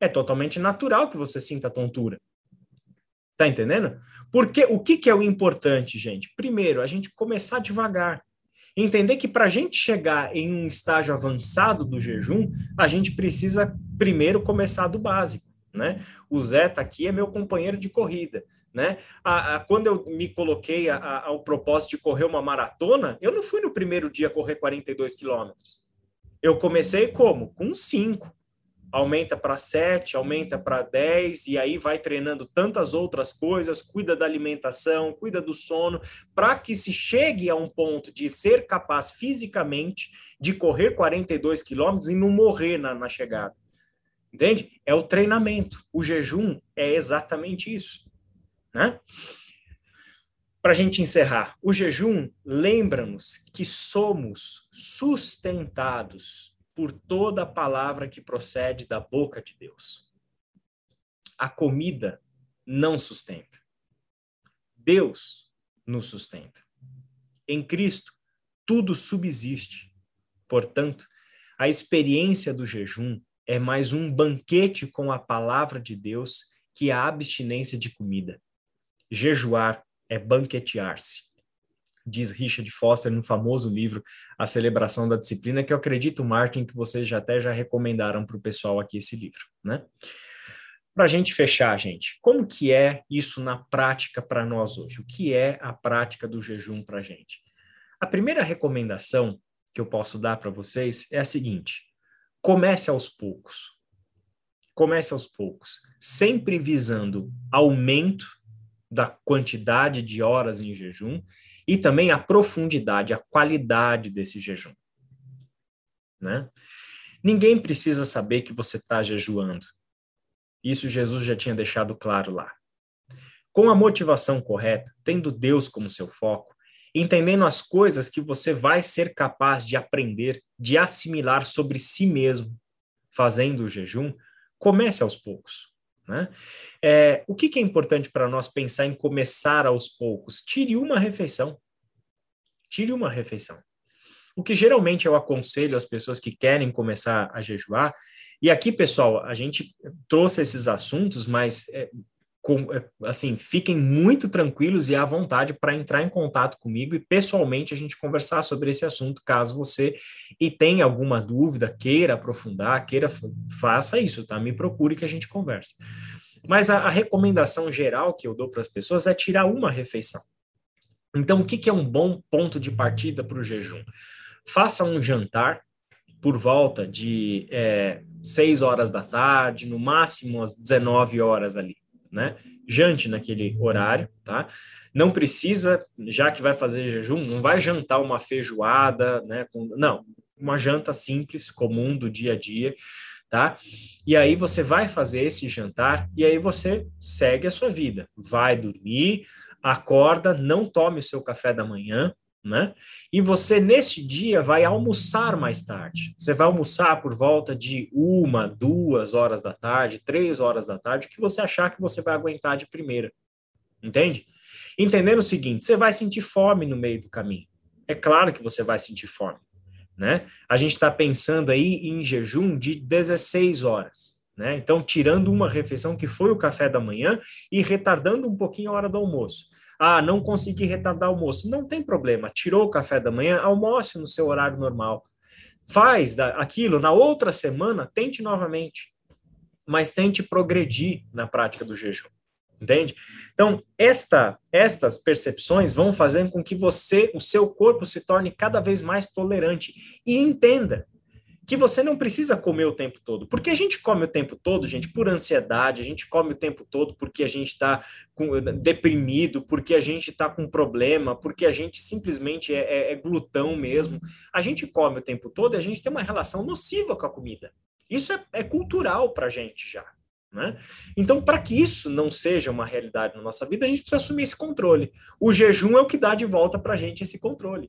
é totalmente natural que você sinta tontura. Tá entendendo? Porque o que, que é o importante, gente? Primeiro, a gente começar devagar. Entender que para a gente chegar em um estágio avançado do jejum, a gente precisa primeiro começar do básico, né? O Zé tá aqui, é meu companheiro de corrida, né? A, a, quando eu me coloquei a, ao propósito de correr uma maratona, eu não fui no primeiro dia correr 42 quilômetros. Eu comecei como? Com 5 aumenta para 7, aumenta para 10, e aí vai treinando tantas outras coisas, cuida da alimentação, cuida do sono, para que se chegue a um ponto de ser capaz fisicamente de correr 42 quilômetros e não morrer na, na chegada. Entende? É o treinamento. O jejum é exatamente isso. Né? Para a gente encerrar, o jejum lembra-nos que somos sustentados por toda palavra que procede da boca de Deus. A comida não sustenta. Deus nos sustenta. Em Cristo, tudo subsiste. Portanto, a experiência do jejum é mais um banquete com a palavra de Deus que a abstinência de comida. Jejuar é banquetear-se diz Richard Foster no famoso livro A Celebração da Disciplina, que eu acredito, Martin, que vocês já até já recomendaram para o pessoal aqui esse livro, né? Para a gente fechar, gente, como que é isso na prática para nós hoje? O que é a prática do jejum para a gente? A primeira recomendação que eu posso dar para vocês é a seguinte: comece aos poucos. Comece aos poucos, sempre visando aumento da quantidade de horas em jejum e também a profundidade, a qualidade desse jejum. Né? Ninguém precisa saber que você está jejuando. Isso Jesus já tinha deixado claro lá. Com a motivação correta, tendo Deus como seu foco, entendendo as coisas que você vai ser capaz de aprender, de assimilar sobre si mesmo, fazendo o jejum, comece aos poucos. Né? É, o que, que é importante para nós pensar em começar aos poucos? Tire uma refeição. Tire uma refeição. O que geralmente eu aconselho as pessoas que querem começar a jejuar, e aqui, pessoal, a gente trouxe esses assuntos, mas é, com, é, assim, fiquem muito tranquilos e à vontade para entrar em contato comigo e pessoalmente a gente conversar sobre esse assunto, caso você e tenha alguma dúvida, queira aprofundar, queira faça isso, tá? Me procure que a gente converse. Mas a, a recomendação geral que eu dou para as pessoas é tirar uma refeição. Então, o que, que é um bom ponto de partida para o jejum? Faça um jantar por volta de é, 6 horas da tarde, no máximo às 19 horas ali né? Jante naquele horário, tá? Não precisa, já que vai fazer jejum, não vai jantar uma feijoada, né? Com, não, uma janta simples, comum do dia a dia, tá? E aí você vai fazer esse jantar e aí você segue a sua vida. Vai dormir, acorda, não tome o seu café da manhã, né? E você, neste dia, vai almoçar mais tarde. Você vai almoçar por volta de uma, duas horas da tarde, três horas da tarde, o que você achar que você vai aguentar de primeira. Entende? Entendendo o seguinte, você vai sentir fome no meio do caminho. É claro que você vai sentir fome, né? A gente está pensando aí em jejum de 16 horas, né? Então, tirando uma refeição que foi o café da manhã e retardando um pouquinho a hora do almoço. Ah, não consegui retardar o almoço. Não tem problema. Tirou o café da manhã, almoce no seu horário normal. Faz aquilo na outra semana, tente novamente. Mas tente progredir na prática do jejum. Entende? Então, esta, estas percepções vão fazer com que você, o seu corpo se torne cada vez mais tolerante e entenda que você não precisa comer o tempo todo. Porque a gente come o tempo todo, gente, por ansiedade, a gente come o tempo todo porque a gente está deprimido, porque a gente está com problema, porque a gente simplesmente é, é, é glutão mesmo. A gente come o tempo todo e a gente tem uma relação nociva com a comida. Isso é, é cultural para a gente já. Né? Então, para que isso não seja uma realidade na nossa vida, a gente precisa assumir esse controle. O jejum é o que dá de volta para a gente esse controle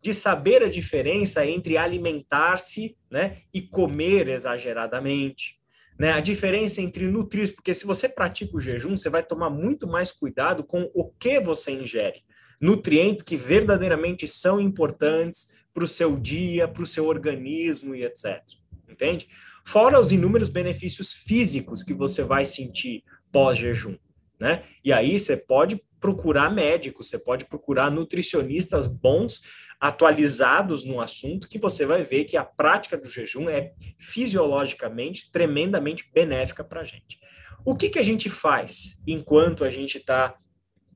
de saber a diferença entre alimentar-se né, e comer exageradamente. Né? A diferença entre nutrir, porque se você pratica o jejum, você vai tomar muito mais cuidado com o que você ingere. Nutrientes que verdadeiramente são importantes para o seu dia, para o seu organismo e etc. Entende? Fora os inúmeros benefícios físicos que você vai sentir pós-jejum. Né? E aí você pode procurar médicos, você pode procurar nutricionistas bons atualizados no assunto, que você vai ver que a prática do jejum é fisiologicamente tremendamente benéfica para a gente. O que, que a gente faz enquanto a gente está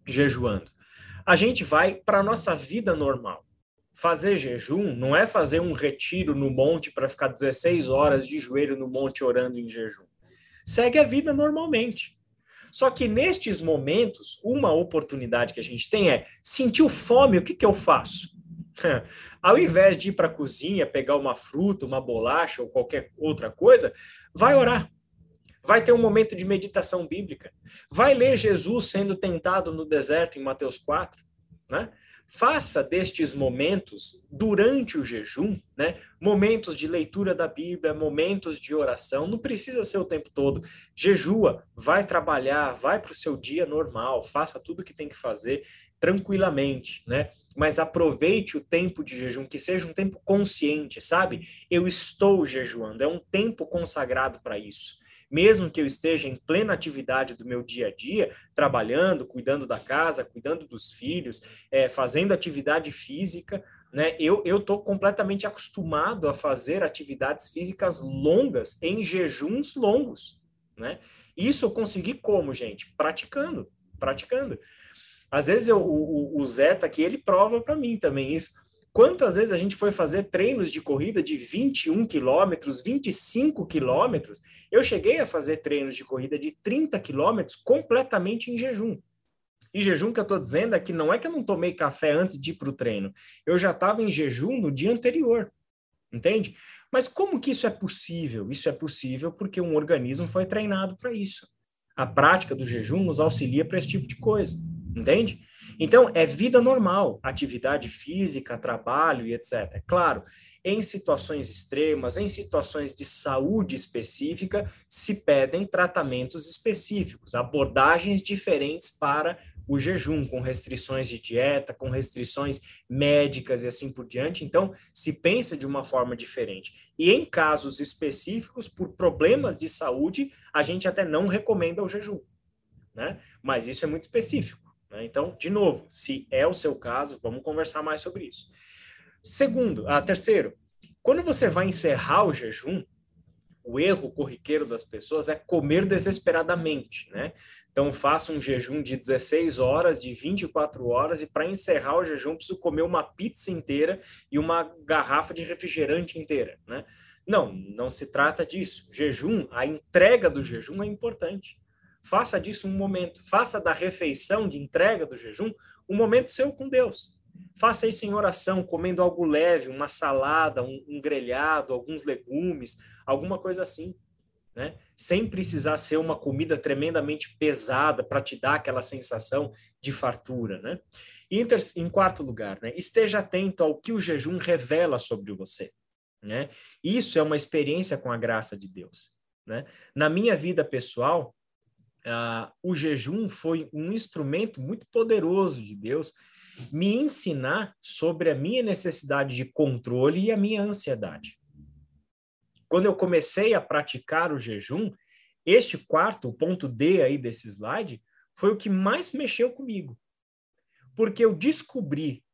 jejuando? A gente vai para a nossa vida normal. Fazer jejum não é fazer um retiro no monte para ficar 16 horas de joelho no monte orando em jejum. Segue a vida normalmente. Só que nestes momentos, uma oportunidade que a gente tem é sentiu fome, o que, que eu faço? Ao invés de ir para a cozinha, pegar uma fruta, uma bolacha ou qualquer outra coisa, vai orar. Vai ter um momento de meditação bíblica. Vai ler Jesus sendo tentado no deserto em Mateus 4, né? Faça destes momentos, durante o jejum, né, momentos de leitura da Bíblia, momentos de oração, não precisa ser o tempo todo. Jejua, vai trabalhar, vai para o seu dia normal, faça tudo o que tem que fazer tranquilamente, né? mas aproveite o tempo de jejum, que seja um tempo consciente, sabe? Eu estou jejuando, é um tempo consagrado para isso. Mesmo que eu esteja em plena atividade do meu dia a dia, trabalhando, cuidando da casa, cuidando dos filhos, é, fazendo atividade física, né? Eu estou completamente acostumado a fazer atividades físicas longas, em jejuns longos, né? Isso eu consegui como, gente? Praticando, praticando. Às vezes eu, o, o Zé tá aqui, ele prova para mim também isso. Quantas vezes a gente foi fazer treinos de corrida de 21 quilômetros, 25 quilômetros? Eu cheguei a fazer treinos de corrida de 30 quilômetros completamente em jejum. E jejum que eu estou dizendo é que não é que eu não tomei café antes de ir para o treino. Eu já estava em jejum no dia anterior. Entende? Mas como que isso é possível? Isso é possível porque um organismo foi treinado para isso. A prática do jejum nos auxilia para esse tipo de coisa. Entende? Então, é vida normal, atividade física, trabalho e etc. É claro, em situações extremas, em situações de saúde específica, se pedem tratamentos específicos, abordagens diferentes para o jejum, com restrições de dieta, com restrições médicas e assim por diante. Então, se pensa de uma forma diferente. E em casos específicos, por problemas de saúde, a gente até não recomenda o jejum, né? Mas isso é muito específico. Né? Então, de novo, se é o seu caso, vamos conversar mais sobre isso. Segundo, ah, terceiro, quando você vai encerrar o jejum, o erro corriqueiro das pessoas é comer desesperadamente, né? Então, faço um jejum de 16 horas, de 24 horas, e para encerrar o jejum, preciso comer uma pizza inteira e uma garrafa de refrigerante inteira, né? Não, não se trata disso. Jejum, a entrega do jejum é importante. Faça disso um momento, faça da refeição de entrega do jejum um momento seu com Deus. Faça isso em oração, comendo algo leve, uma salada, um, um grelhado, alguns legumes, alguma coisa assim né? Sem precisar ser uma comida tremendamente pesada para te dar aquela sensação de fartura, né? E em, ter, em quarto lugar, né? Esteja atento ao que o jejum revela sobre você, né? Isso é uma experiência com a graça de Deus, né? Na minha vida pessoal, uh, o jejum foi um instrumento muito poderoso de Deus me ensinar sobre a minha necessidade de controle e a minha ansiedade quando eu comecei a praticar o jejum, este quarto, o ponto D aí desse slide, foi o que mais mexeu comigo. Porque eu descobri,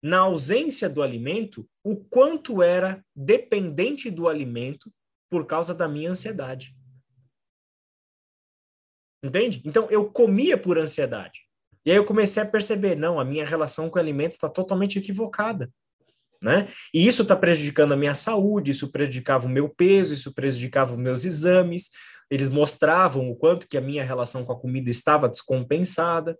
na ausência do alimento, o quanto era dependente do alimento por causa da minha ansiedade. Entende? Então, eu comia por ansiedade. E aí eu comecei a perceber, não, a minha relação com o alimento está totalmente equivocada né? E isso está prejudicando a minha saúde, isso prejudicava o meu peso, isso prejudicava os meus exames. Eles mostravam o quanto que a minha relação com a comida estava descompensada.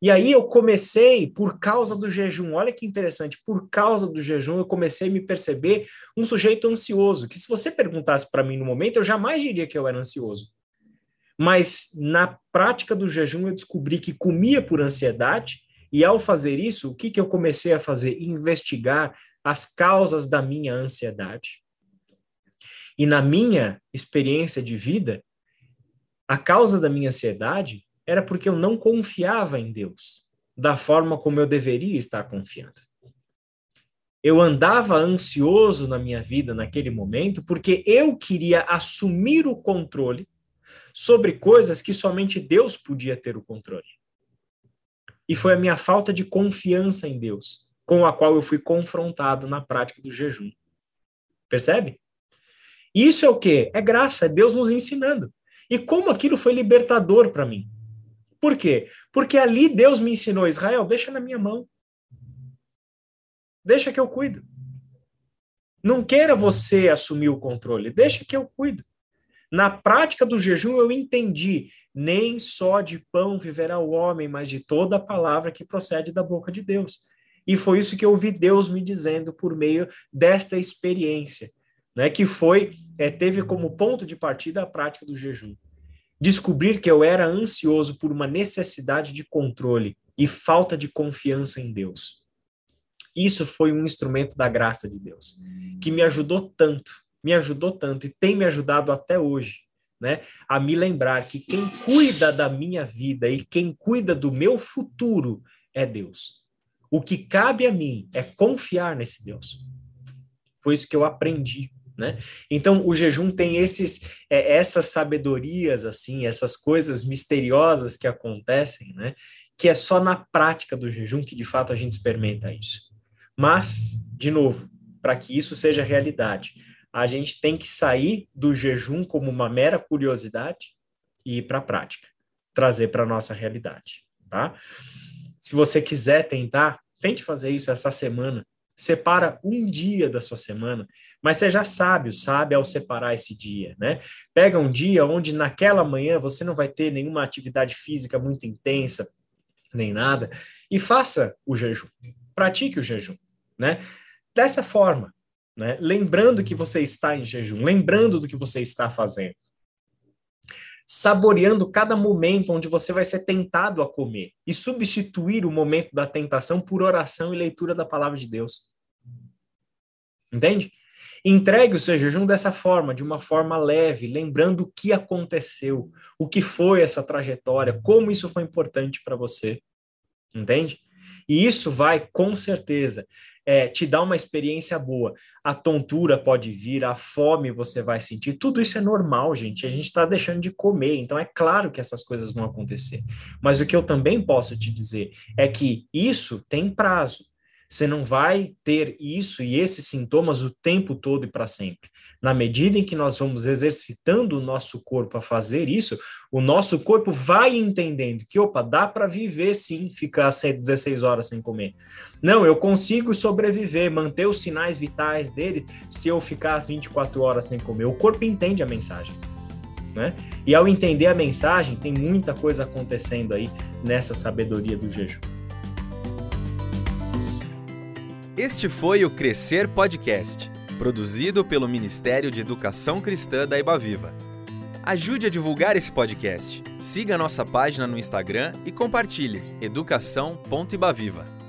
E aí eu comecei, por causa do jejum, olha que interessante, por causa do jejum eu comecei a me perceber um sujeito ansioso, que se você perguntasse para mim no momento, eu jamais diria que eu era ansioso. Mas na prática do jejum eu descobri que comia por ansiedade e ao fazer isso, o que, que eu comecei a fazer? Investigar as causas da minha ansiedade. E na minha experiência de vida, a causa da minha ansiedade era porque eu não confiava em Deus da forma como eu deveria estar confiando. Eu andava ansioso na minha vida naquele momento porque eu queria assumir o controle sobre coisas que somente Deus podia ter o controle. E foi a minha falta de confiança em Deus com a qual eu fui confrontado na prática do jejum. Percebe? Isso é o quê? É graça, é Deus nos ensinando. E como aquilo foi libertador para mim. Por quê? Porque ali Deus me ensinou, Israel, deixa na minha mão. Deixa que eu cuido. Não queira você assumir o controle, deixa que eu cuido. Na prática do jejum eu entendi nem só de pão viverá o homem, mas de toda a palavra que procede da boca de Deus. E foi isso que eu ouvi Deus me dizendo por meio desta experiência, né, que foi é, teve como ponto de partida a prática do jejum. Descobrir que eu era ansioso por uma necessidade de controle e falta de confiança em Deus. Isso foi um instrumento da graça de Deus, que me ajudou tanto, me ajudou tanto e tem me ajudado até hoje né, a me lembrar que quem cuida da minha vida e quem cuida do meu futuro é Deus. O que cabe a mim é confiar nesse Deus. Foi isso que eu aprendi, né? Então o jejum tem esses, é, essas sabedorias assim, essas coisas misteriosas que acontecem, né? Que é só na prática do jejum que de fato a gente experimenta isso. Mas, de novo, para que isso seja realidade, a gente tem que sair do jejum como uma mera curiosidade e ir para a prática, trazer para a nossa realidade, tá? Se você quiser tentar, tente fazer isso essa semana. Separa um dia da sua semana, mas seja sábio, sabe ao separar esse dia, né? Pega um dia onde naquela manhã você não vai ter nenhuma atividade física muito intensa, nem nada, e faça o jejum. Pratique o jejum, né? Dessa forma, né? lembrando que você está em jejum, lembrando do que você está fazendo. Saboreando cada momento onde você vai ser tentado a comer e substituir o momento da tentação por oração e leitura da palavra de Deus. Entende? Entregue o seu jejum dessa forma, de uma forma leve, lembrando o que aconteceu, o que foi essa trajetória, como isso foi importante para você. Entende? E isso vai, com certeza, é, te dar uma experiência boa. A tontura pode vir, a fome você vai sentir, tudo isso é normal, gente. A gente está deixando de comer, então é claro que essas coisas vão acontecer. Mas o que eu também posso te dizer é que isso tem prazo. Você não vai ter isso e esses sintomas o tempo todo e para sempre. Na medida em que nós vamos exercitando o nosso corpo a fazer isso, o nosso corpo vai entendendo que, opa, dá para viver sim, ficar 16 horas sem comer. Não, eu consigo sobreviver, manter os sinais vitais dele se eu ficar 24 horas sem comer. O corpo entende a mensagem. Né? E ao entender a mensagem, tem muita coisa acontecendo aí nessa sabedoria do jejum. Este foi o Crescer Podcast, produzido pelo Ministério de Educação Cristã da Ibaviva. Ajude a divulgar esse podcast. Siga nossa página no Instagram e compartilhe educação.ibaviva.